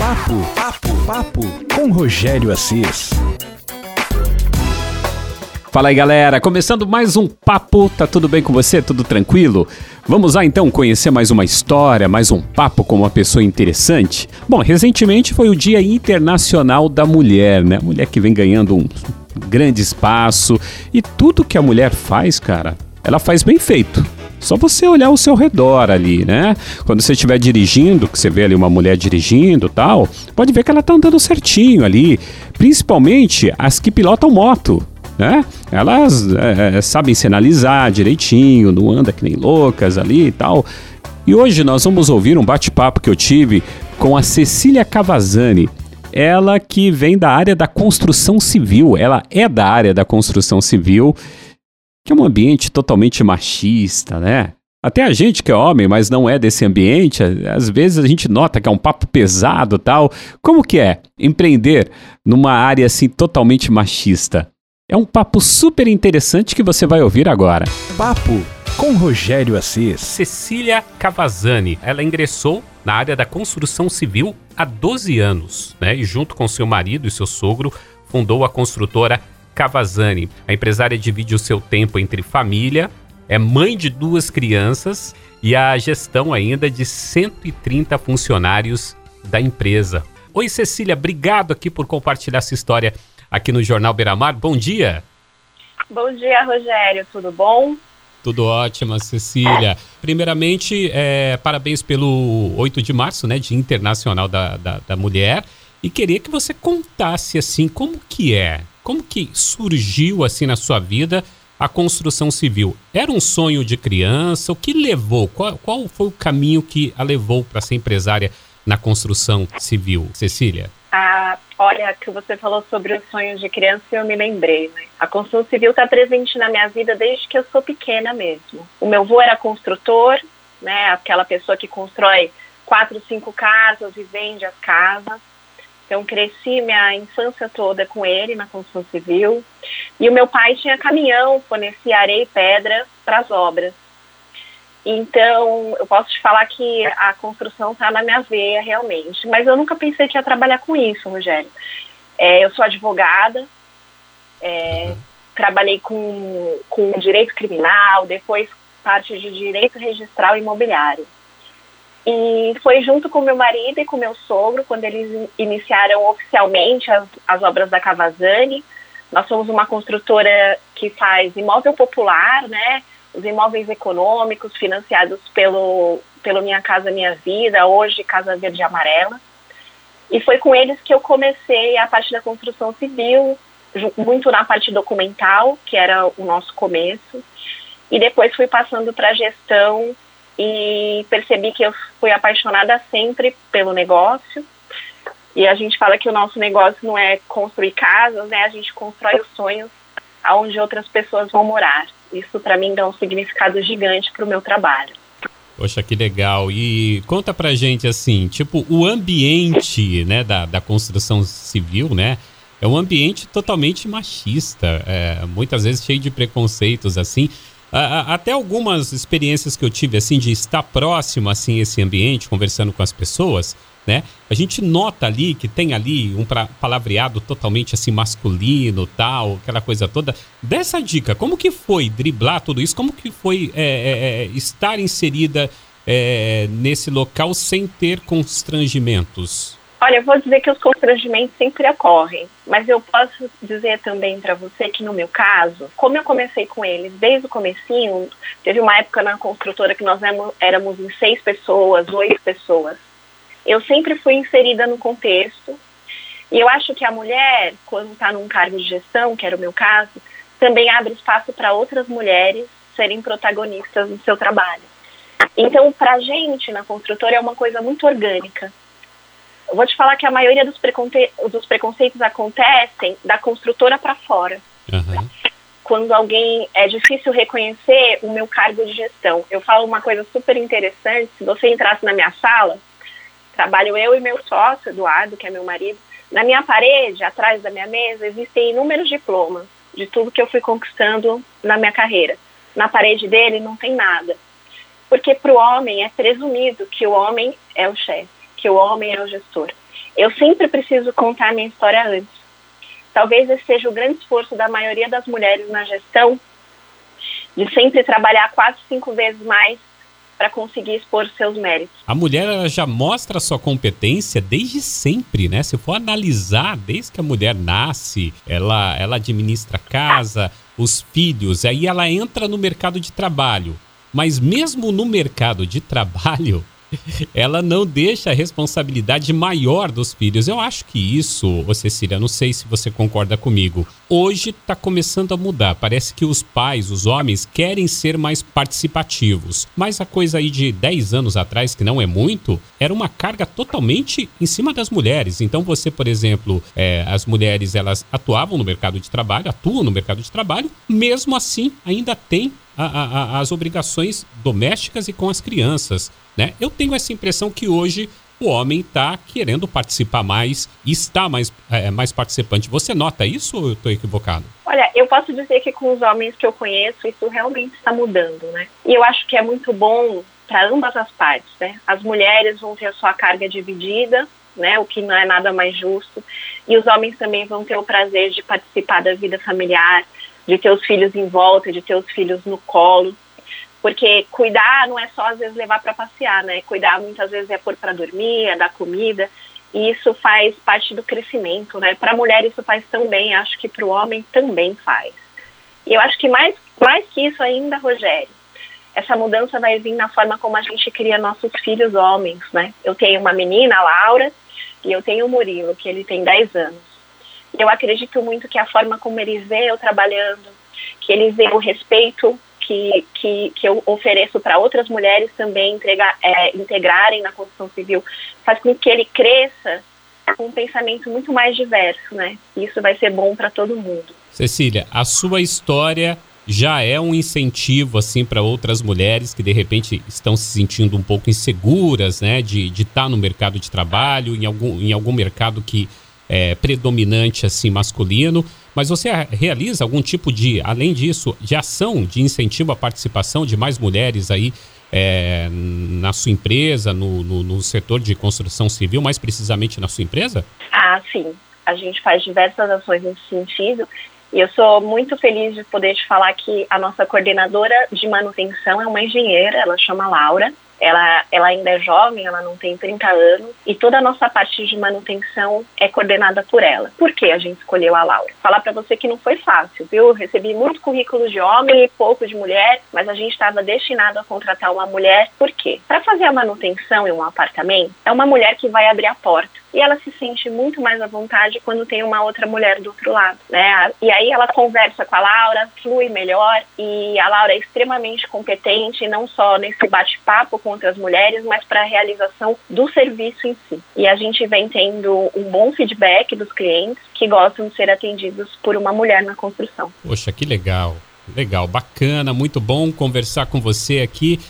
Papo, papo, papo com Rogério Assis. Fala aí galera, começando mais um papo, tá tudo bem com você? Tudo tranquilo? Vamos lá então conhecer mais uma história, mais um papo com uma pessoa interessante? Bom, recentemente foi o Dia Internacional da Mulher, né? Mulher que vem ganhando um grande espaço e tudo que a mulher faz, cara, ela faz bem feito. Só você olhar ao seu redor ali, né? Quando você estiver dirigindo, que você vê ali uma mulher dirigindo tal, pode ver que ela tá andando certinho ali. Principalmente as que pilotam moto né? Elas é, é, sabem sinalizar direitinho, não anda que nem loucas ali e tal. E hoje nós vamos ouvir um bate-papo que eu tive com a Cecília Cavazani. Ela que vem da área da construção civil, ela é da área da construção civil, que é um ambiente totalmente machista, né? Até a gente que é homem, mas não é desse ambiente, às vezes a gente nota que é um papo pesado tal. Como que é empreender numa área assim totalmente machista? É um papo super interessante que você vai ouvir agora. Papo com Rogério Assis. Cecília Cavazani. Ela ingressou na área da construção civil há 12 anos, né? E junto com seu marido e seu sogro, fundou a construtora Cavazani. A empresária divide o seu tempo entre família, é mãe de duas crianças e a gestão ainda de 130 funcionários da empresa. Oi, Cecília, obrigado aqui por compartilhar essa história aqui no Jornal Beira-Mar. Bom dia. Bom dia, Rogério. Tudo bom? Tudo ótimo, Cecília. Primeiramente, é, parabéns pelo 8 de março, né, Dia Internacional da, da, da, Mulher. E queria que você contasse, assim, como que é, como que surgiu, assim, na sua vida a construção civil. Era um sonho de criança? O que levou? Qual, qual foi o caminho que a levou para ser empresária na construção civil, Cecília? Ah, olha, que você falou sobre os sonhos de criança e eu me lembrei, né? A construção civil está presente na minha vida desde que eu sou pequena mesmo. O meu avô era construtor, né? Aquela pessoa que constrói quatro, cinco casas e vende as casas. Então, cresci minha infância toda com ele na construção civil. E o meu pai tinha caminhão, fornecia areia e pedra para as obras. Então, eu posso te falar que a construção está na minha veia, realmente. Mas eu nunca pensei que ia trabalhar com isso, Rogério. É, eu sou advogada, é, trabalhei com, com direito criminal, depois parte de direito registral imobiliário. E foi junto com meu marido e com meu sogro, quando eles iniciaram oficialmente as, as obras da Cavazani. Nós somos uma construtora que faz imóvel popular, né? os imóveis econômicos financiados pelo, pelo Minha Casa Minha Vida, hoje Casa Verde e Amarela. E foi com eles que eu comecei a parte da construção civil, muito na parte documental, que era o nosso começo. E depois fui passando para a gestão e percebi que eu fui apaixonada sempre pelo negócio. E a gente fala que o nosso negócio não é construir casas, né? A gente constrói os sonhos aonde outras pessoas vão morar. Isso para mim dá um significado gigante para o meu trabalho. Poxa, que legal. E conta pra gente assim, tipo, o ambiente, né, da, da construção civil, né, é um ambiente totalmente machista, é, muitas vezes cheio de preconceitos, assim. Até algumas experiências que eu tive, assim, de estar próximo, assim, esse ambiente, conversando com as pessoas, né? A gente nota ali que tem ali um palavreado totalmente assim masculino, tal, aquela coisa toda. Dessa dica, como que foi driblar tudo isso? Como que foi é, é, é, estar inserida é, nesse local sem ter constrangimentos? Olha, eu vou dizer que os constrangimentos sempre ocorrem, mas eu posso dizer também para você que no meu caso, como eu comecei com eles desde o comecinho, teve uma época na construtora que nós éramos em seis pessoas, oito pessoas eu sempre fui inserida no contexto. E eu acho que a mulher, quando está num cargo de gestão, que era o meu caso, também abre espaço para outras mulheres serem protagonistas do seu trabalho. Então, para a gente, na construtora, é uma coisa muito orgânica. Eu vou te falar que a maioria dos, preconce dos preconceitos acontecem da construtora para fora. Uhum. Quando alguém. É difícil reconhecer o meu cargo de gestão. Eu falo uma coisa super interessante: se você entrasse na minha sala, trabalho eu e meu sócio, Eduardo, que é meu marido. Na minha parede, atrás da minha mesa, existem inúmeros diplomas de tudo que eu fui conquistando na minha carreira. Na parede dele não tem nada. Porque para o homem é presumido que o homem é o chefe, que o homem é o gestor. Eu sempre preciso contar minha história antes. Talvez esse seja o grande esforço da maioria das mulheres na gestão, de sempre trabalhar quase cinco vezes mais para conseguir expor seus méritos. A mulher ela já mostra a sua competência desde sempre, né? Se for analisar, desde que a mulher nasce, ela, ela administra a casa, os filhos, aí ela entra no mercado de trabalho. Mas mesmo no mercado de trabalho, ela não deixa a responsabilidade maior dos filhos. Eu acho que isso, ô Cecília, não sei se você concorda comigo. Hoje está começando a mudar. Parece que os pais, os homens, querem ser mais participativos. Mas a coisa aí de 10 anos atrás, que não é muito, era uma carga totalmente em cima das mulheres. Então você, por exemplo, é, as mulheres elas atuavam no mercado de trabalho, atuam no mercado de trabalho, mesmo assim ainda tem a, a, as obrigações domésticas e com as crianças. Né? Eu tenho essa impressão que hoje o homem está querendo participar mais, está mais, é, mais participante. Você nota isso ou eu estou equivocado? Olha, eu posso dizer que com os homens que eu conheço, isso realmente está mudando, né? E eu acho que é muito bom para ambas as partes, né? As mulheres vão ter a sua carga dividida, né? O que não é nada mais justo. E os homens também vão ter o prazer de participar da vida familiar, de ter os filhos em volta, de ter os filhos no colo. Porque cuidar não é só às vezes levar para passear, né? Cuidar muitas vezes é pôr para dormir, é dar comida. E isso faz parte do crescimento, né? Para a mulher isso faz também, acho que para o homem também faz. E eu acho que mais, mais que isso ainda, Rogério, essa mudança vai vir na forma como a gente cria nossos filhos homens, né? Eu tenho uma menina, a Laura, e eu tenho o Murilo, que ele tem 10 anos. Eu acredito muito que a forma como eles veem eu trabalhando, que eles veem o respeito que, que, que eu ofereço para outras mulheres também entregar, é, integrarem na construção civil, faz com que ele cresça com um pensamento muito mais diverso, né? Isso vai ser bom para todo mundo. Cecília, a sua história já é um incentivo assim para outras mulheres que de repente estão se sentindo um pouco inseguras, né, de estar tá no mercado de trabalho, em algum, em algum mercado que é predominante assim masculino. Mas você realiza algum tipo de, além disso, de ação de incentivo à participação de mais mulheres aí é, na sua empresa, no, no, no, setor de construção civil, mais precisamente na sua empresa? Ah, sim. A gente faz diversas ações nesse sentido. E eu sou muito feliz de poder te falar que a nossa coordenadora de manutenção é uma engenheira, ela chama Laura. Ela, ela ainda é jovem, ela não tem 30 anos, e toda a nossa parte de manutenção é coordenada por ela. Por que a gente escolheu a Laura? Falar para você que não foi fácil, viu? Eu recebi muito currículo de homem e pouco de mulher, mas a gente estava destinado a contratar uma mulher. Por quê? Para fazer a manutenção em um apartamento, é uma mulher que vai abrir a porta e ela se sente muito mais à vontade quando tem uma outra mulher do outro lado, né? E aí ela conversa com a Laura, flui melhor e a Laura é extremamente competente, não só nesse bate-papo com outras mulheres, mas para a realização do serviço em si. E a gente vem tendo um bom feedback dos clientes que gostam de ser atendidos por uma mulher na construção. Poxa, que legal. Legal, bacana, muito bom conversar com você aqui.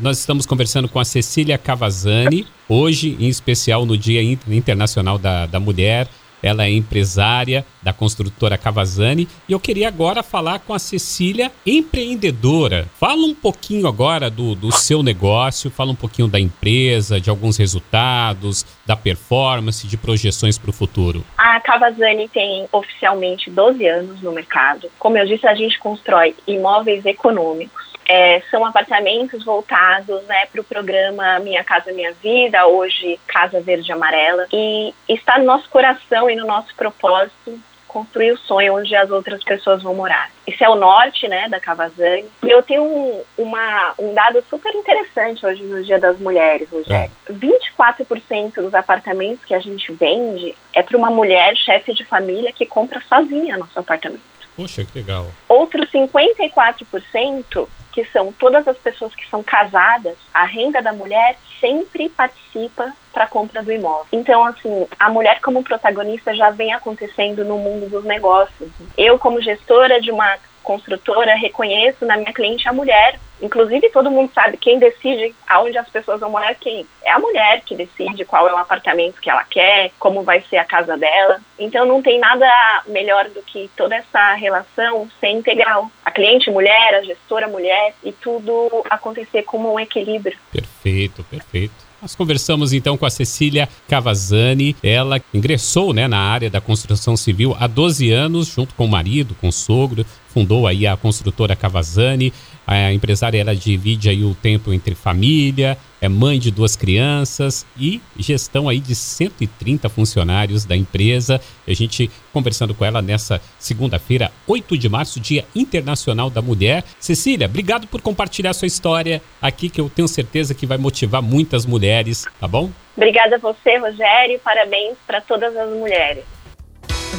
Nós estamos conversando com a Cecília Cavazzani, hoje, em especial no Dia Internacional da, da Mulher. Ela é empresária da construtora Cavazzani e eu queria agora falar com a Cecília, empreendedora. Fala um pouquinho agora do, do seu negócio, fala um pouquinho da empresa, de alguns resultados, da performance, de projeções para o futuro. A Cavazzani tem oficialmente 12 anos no mercado. Como eu disse, a gente constrói imóveis econômicos é, são apartamentos voltados né, para o programa Minha Casa Minha Vida, hoje Casa Verde Amarela. E está no nosso coração e no nosso propósito construir o sonho onde as outras pessoas vão morar. Isso é o norte, né, da Cavazani. E eu tenho um, uma, um dado super interessante hoje no Dia das Mulheres, Rogério. É. 24% dos apartamentos que a gente vende é para uma mulher chefe de família que compra sozinha nosso apartamento. Poxa, que legal. Outros 54% que são todas as pessoas que são casadas, a renda da mulher sempre participa para a compra do imóvel. Então, assim, a mulher como protagonista já vem acontecendo no mundo dos negócios. Eu, como gestora de uma construtora, reconheço na minha cliente a mulher. Inclusive, todo mundo sabe quem decide aonde as pessoas vão morar quem. É a mulher que decide qual é o apartamento que ela quer, como vai ser a casa dela. Então, não tem nada melhor do que toda essa relação ser integral. A cliente mulher, a gestora mulher e tudo acontecer como um equilíbrio. Perfeito, perfeito. Nós conversamos então com a Cecília Cavazzani. Ela ingressou né, na área da construção civil há 12 anos, junto com o marido, com o sogro, fundou aí a construtora Cavazzani. A empresária ela divide aí o tempo entre família, é mãe de duas crianças e gestão aí de 130 funcionários da empresa. A gente conversando com ela nessa segunda-feira, 8 de março, Dia Internacional da Mulher. Cecília, obrigado por compartilhar sua história aqui que eu tenho certeza que vai motivar muitas mulheres, tá bom? Obrigada a você, Rogério, parabéns para todas as mulheres.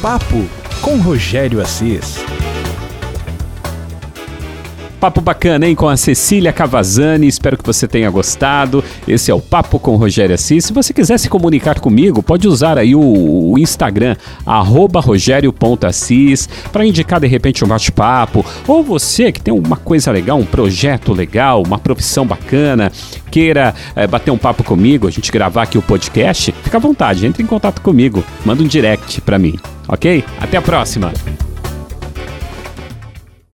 Papo com Rogério Assis. Papo bacana, hein? Com a Cecília Cavazzani. Espero que você tenha gostado. Esse é o Papo com Rogério Assis. Se você quiser se comunicar comigo, pode usar aí o, o Instagram, rogério.assis, para indicar de repente um bate-papo. Ou você que tem uma coisa legal, um projeto legal, uma profissão bacana, queira é, bater um papo comigo, a gente gravar aqui o podcast, fica à vontade, entre em contato comigo, manda um direct para mim, ok? Até a próxima!